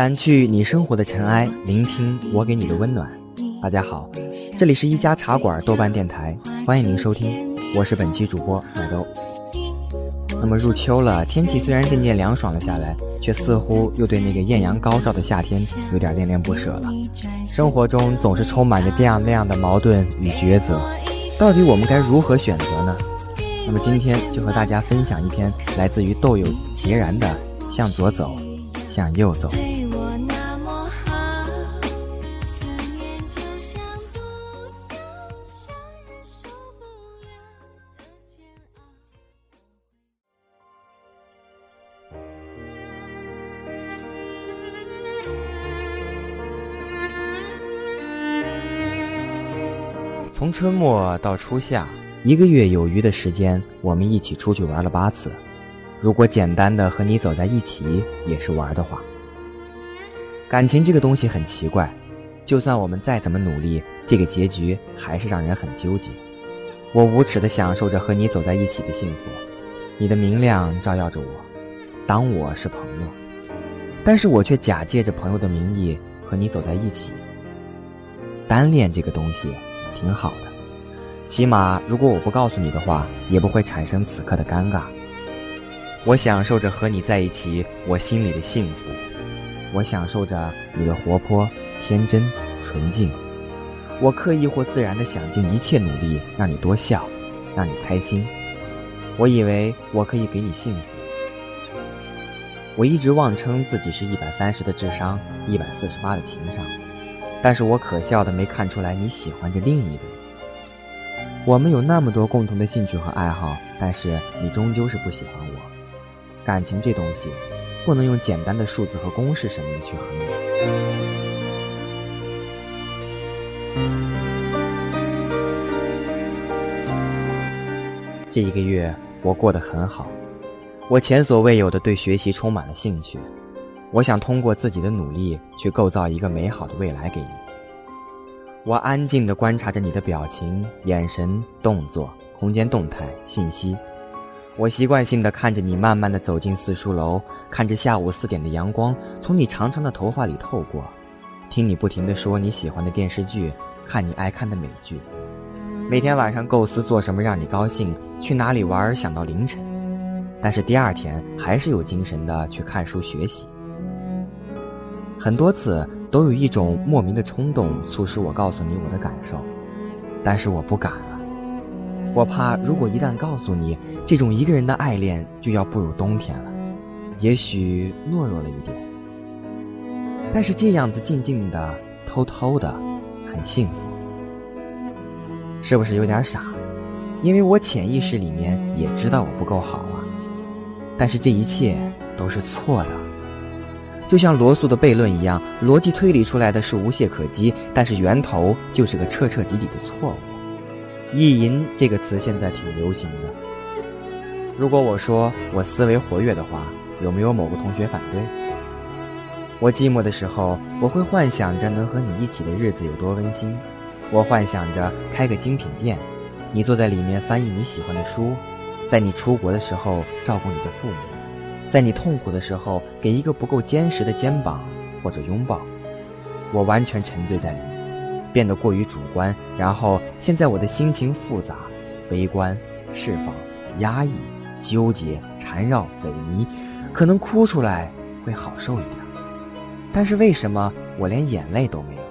掸去你生活的尘埃，聆听我给你的温暖。大家好，这里是一家茶馆豆瓣电台，欢迎您收听，我是本期主播麦兜。那么入秋了，天气虽然渐渐凉爽了下来，却似乎又对那个艳阳高照的夏天有点恋恋不舍了。生活中总是充满着这样那样的矛盾与抉择，到底我们该如何选择呢？那么今天就和大家分享一篇来自于豆友孑然的《向左走，向右走》。从春末到初夏，一个月有余的时间，我们一起出去玩了八次。如果简单的和你走在一起也是玩的话，感情这个东西很奇怪，就算我们再怎么努力，这个结局还是让人很纠结。我无耻的享受着和你走在一起的幸福，你的明亮照耀着我，当我是朋友，但是我却假借着朋友的名义和你走在一起。单恋这个东西。挺好的，起码如果我不告诉你的话，也不会产生此刻的尴尬。我享受着和你在一起，我心里的幸福。我享受着你的活泼、天真、纯净。我刻意或自然的想尽一切努力让你多笑，让你开心。我以为我可以给你幸福。我一直妄称自己是一百三十的智商，一百四十八的情商。但是我可笑的没看出来你喜欢着另一个人。我们有那么多共同的兴趣和爱好，但是你终究是不喜欢我。感情这东西，不能用简单的数字和公式什么的去衡量。这一个月我过得很好，我前所未有的对学习充满了兴趣。我想通过自己的努力去构造一个美好的未来给你。我安静地观察着你的表情、眼神、动作、空间动态、信息。我习惯性地看着你慢慢地走进四书楼，看着下午四点的阳光从你长长的头发里透过，听你不停地说你喜欢的电视剧，看你爱看的美剧。每天晚上构思做什么让你高兴，去哪里玩，想到凌晨。但是第二天还是有精神的去看书学习。很多次都有一种莫名的冲动促使我告诉你我的感受，但是我不敢了，我怕如果一旦告诉你，这种一个人的爱恋就要步入冬天了，也许懦弱了一点。但是这样子静静的、偷偷的，很幸福，是不是有点傻？因为我潜意识里面也知道我不够好啊，但是这一切都是错的。就像罗素的悖论一样，逻辑推理出来的是无懈可击，但是源头就是个彻彻底底的错误。意淫这个词现在挺流行的。如果我说我思维活跃的话，有没有某个同学反对？我寂寞的时候，我会幻想着能和你一起的日子有多温馨。我幻想着开个精品店，你坐在里面翻译你喜欢的书，在你出国的时候照顾你的父母。在你痛苦的时候，给一个不够坚实的肩膀或者拥抱，我完全沉醉在里面，变得过于主观。然后现在我的心情复杂、悲观、释放、压抑、纠结、缠绕、萎靡，可能哭出来会好受一点。但是为什么我连眼泪都没有？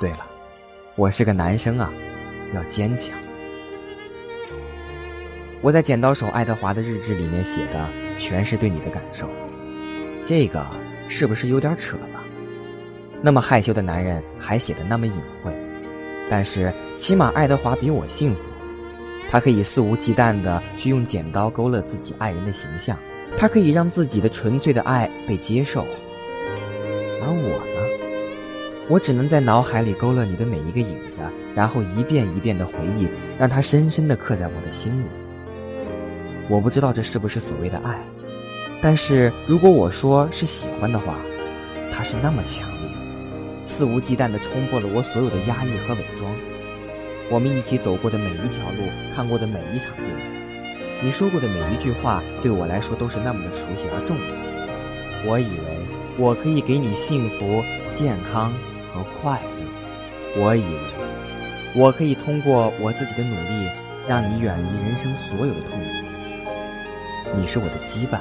对了，我是个男生啊，要坚强。我在剪刀手爱德华的日志里面写的。全是对你的感受，这个是不是有点扯了？那么害羞的男人还写的那么隐晦，但是起码爱德华比我幸福，他可以肆无忌惮的去用剪刀勾勒自己爱人的形象，他可以让自己的纯粹的爱被接受，而我呢，我只能在脑海里勾勒你的每一个影子，然后一遍一遍的回忆，让它深深的刻在我的心里。我不知道这是不是所谓的爱，但是如果我说是喜欢的话，它是那么强烈，肆无忌惮地冲破了我所有的压抑和伪装。我们一起走过的每一条路，看过的每一场电影，你说过的每一句话，对我来说都是那么的熟悉而重要。我以为我可以给你幸福、健康和快乐。我以为我可以通过我自己的努力，让你远离人生所有的痛苦。你是我的羁绊，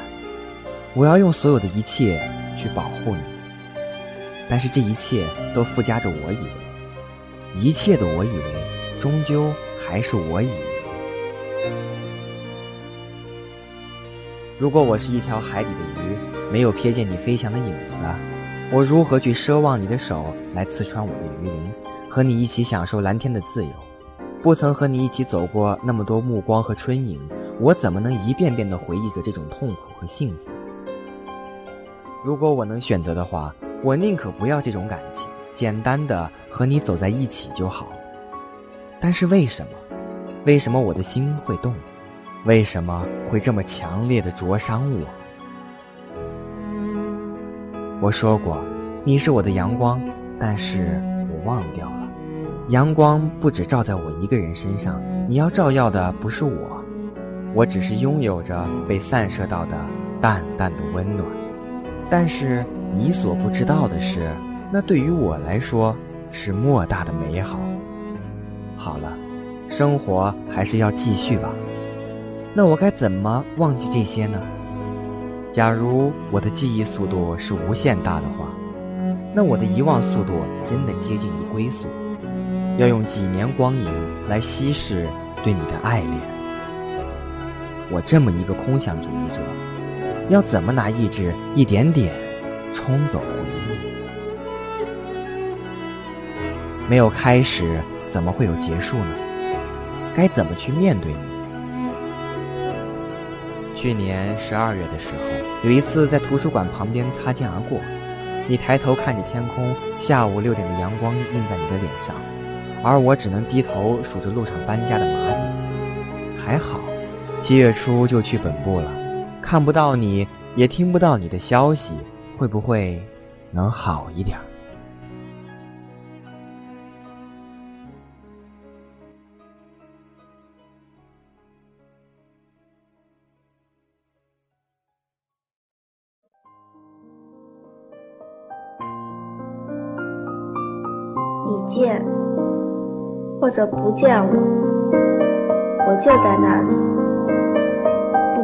我要用所有的一切去保护你。但是这一切都附加着我以为，一切的我以为，终究还是我以为。如果我是一条海底的鱼，没有瞥见你飞翔的影子，我如何去奢望你的手来刺穿我的鱼鳞，和你一起享受蓝天的自由？不曾和你一起走过那么多暮光和春影，我怎么能一遍遍地回忆着这种痛苦和幸福？如果我能选择的话，我宁可不要这种感情，简单的和你走在一起就好。但是为什么？为什么我的心会动？为什么会这么强烈的灼伤我？我说过，你是我的阳光，但是我忘掉了，阳光不只照在我一个人身上，你要照耀的不是我，我只是拥有着被散射到的淡淡的温暖。但是你所不知道的是，那对于我来说是莫大的美好。好了，生活还是要继续吧。那我该怎么忘记这些呢？假如我的记忆速度是无限大的话，那我的遗忘速度真的接近于龟速，要用几年光阴来稀释对你的爱恋。我这么一个空想主义者，要怎么拿意志一点点冲走回忆？没有开始，怎么会有结束呢？该怎么去面对你？去年十二月的时候，有一次在图书馆旁边擦肩而过，你抬头看着天空，下午六点的阳光映在你的脸上，而我只能低头数着路上搬家的蚂蚁。还好，七月初就去本部了，看不到你也听不到你的消息，会不会能好一点？你见或者不见我，我就在那里，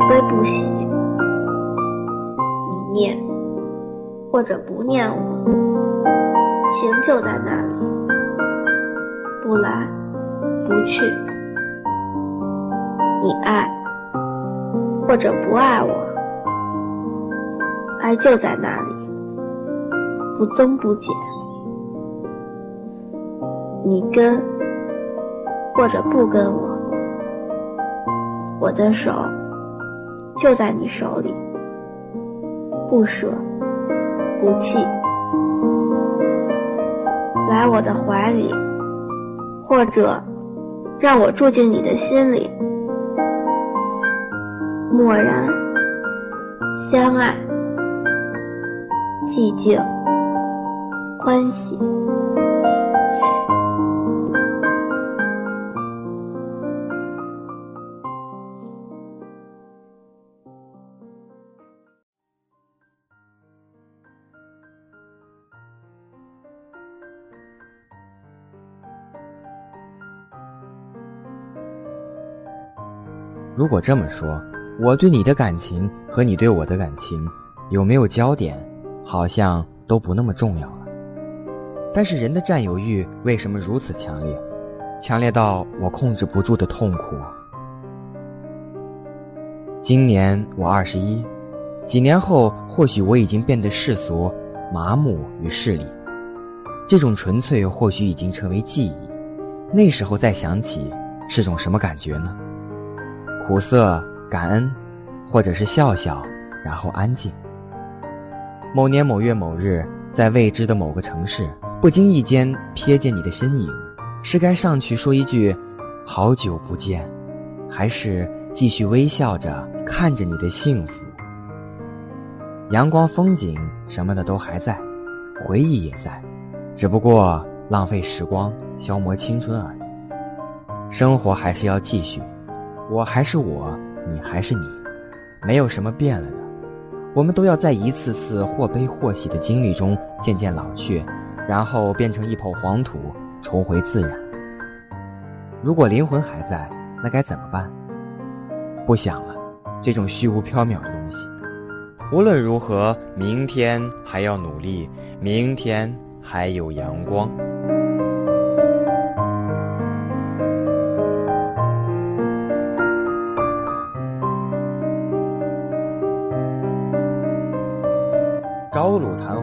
悲不喜。你念或者不念我，情就在那里，不来不去。你爱或者不爱我，爱就在那里，不增不减。你跟或者不跟我，我的手就在你手里，不舍不弃。来我的怀里，或者让我住进你的心里，默然相爱，寂静欢喜。如果这么说，我对你的感情和你对我的感情有没有焦点，好像都不那么重要了。但是人的占有欲为什么如此强烈，强烈到我控制不住的痛苦？今年我二十一，几年后或许我已经变得世俗、麻木与势利，这种纯粹或许已经成为记忆。那时候再想起，是种什么感觉呢？苦涩、感恩，或者是笑笑，然后安静。某年某月某日，在未知的某个城市，不经意间瞥见你的身影，是该上去说一句“好久不见”，还是继续微笑着看着你的幸福？阳光、风景什么的都还在，回忆也在，只不过浪费时光、消磨青春而已。生活还是要继续。我还是我，你还是你，没有什么变了的。我们都要在一次次或悲或喜的经历中渐渐老去，然后变成一抔黄土，重回自然。如果灵魂还在，那该怎么办？不想了，这种虚无缥缈的东西。无论如何，明天还要努力，明天还有阳光。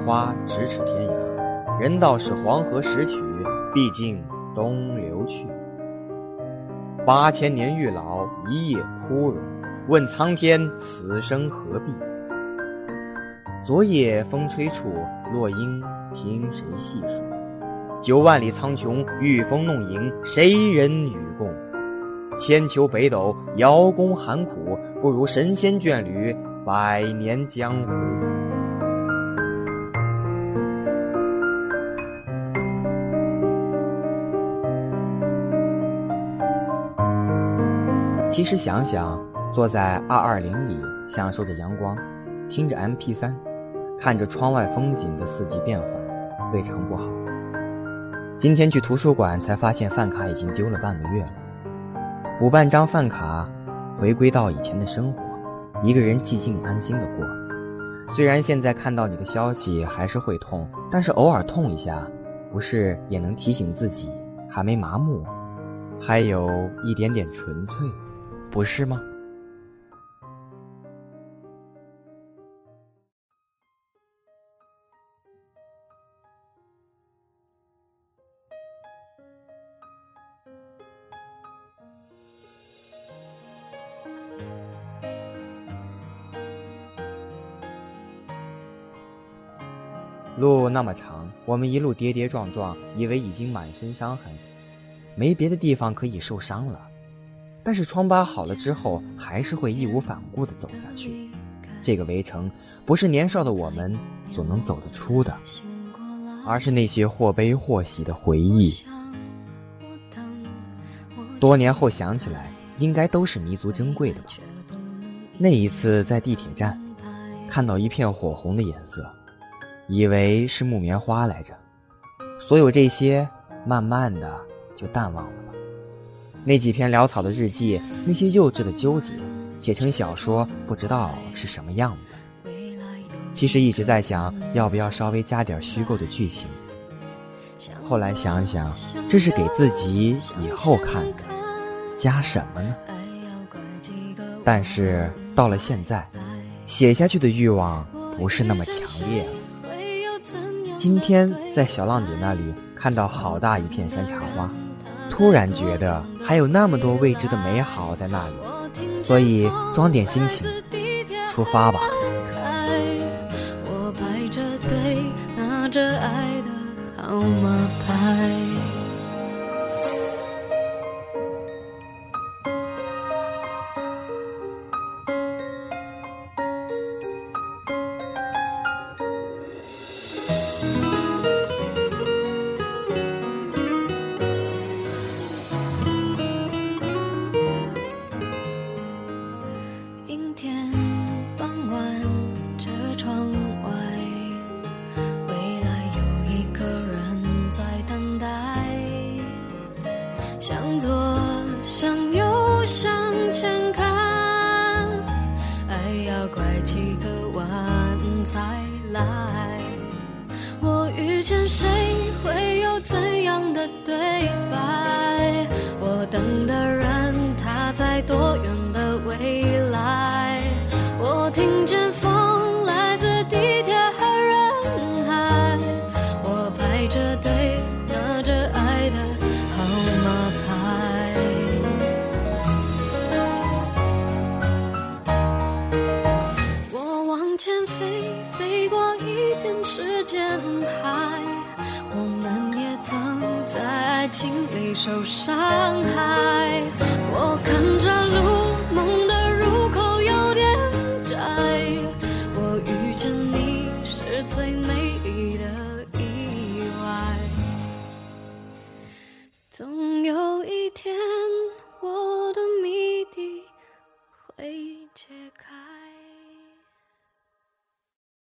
花，咫尺天涯。人道是黄河十曲，毕竟东流去。八千年玉老，一夜枯荣。问苍天，此生何必？昨夜风吹处，落英听谁细数？九万里苍穹，御风弄影，谁人与共？千秋北斗，遥宫寒苦，不如神仙眷侣，百年江湖。其实想想，坐在二二零里，享受着阳光，听着 M P 三，看着窗外风景的四季变换，未尝不好。今天去图书馆才发现饭卡已经丢了半个月了，补办张饭卡，回归到以前的生活，一个人寂静安心的过。虽然现在看到你的消息还是会痛，但是偶尔痛一下，不是也能提醒自己还没麻木，还有一点点纯粹。不是吗？路那么长，我们一路跌跌撞撞，以为已经满身伤痕，没别的地方可以受伤了。但是疮疤好了之后，还是会义无反顾地走下去。这个围城不是年少的我们所能走得出的，而是那些或悲或喜的回忆。多年后想起来，应该都是弥足珍贵的吧。那一次在地铁站，看到一片火红的颜色，以为是木棉花来着。所有这些，慢慢的就淡忘了。那几篇潦草的日记，那些幼稚的纠结，写成小说，不知道是什么样的。其实一直在想，要不要稍微加点虚构的剧情。后来想想，这是给自己以后看的，加什么呢？但是到了现在，写下去的欲望不是那么强烈了。今天在小浪姐那里看到好大一片山茶花。突然觉得还有那么多未知的美好在那里，所以装点心情，出发吧。我排着队拿着爱的号码怎样的对白我等的人他在多远的未来？我听见风来自地铁和人海我排着队拿着爱的号码牌我往前飞飞过一片时间海我们在爱情里受伤害我看着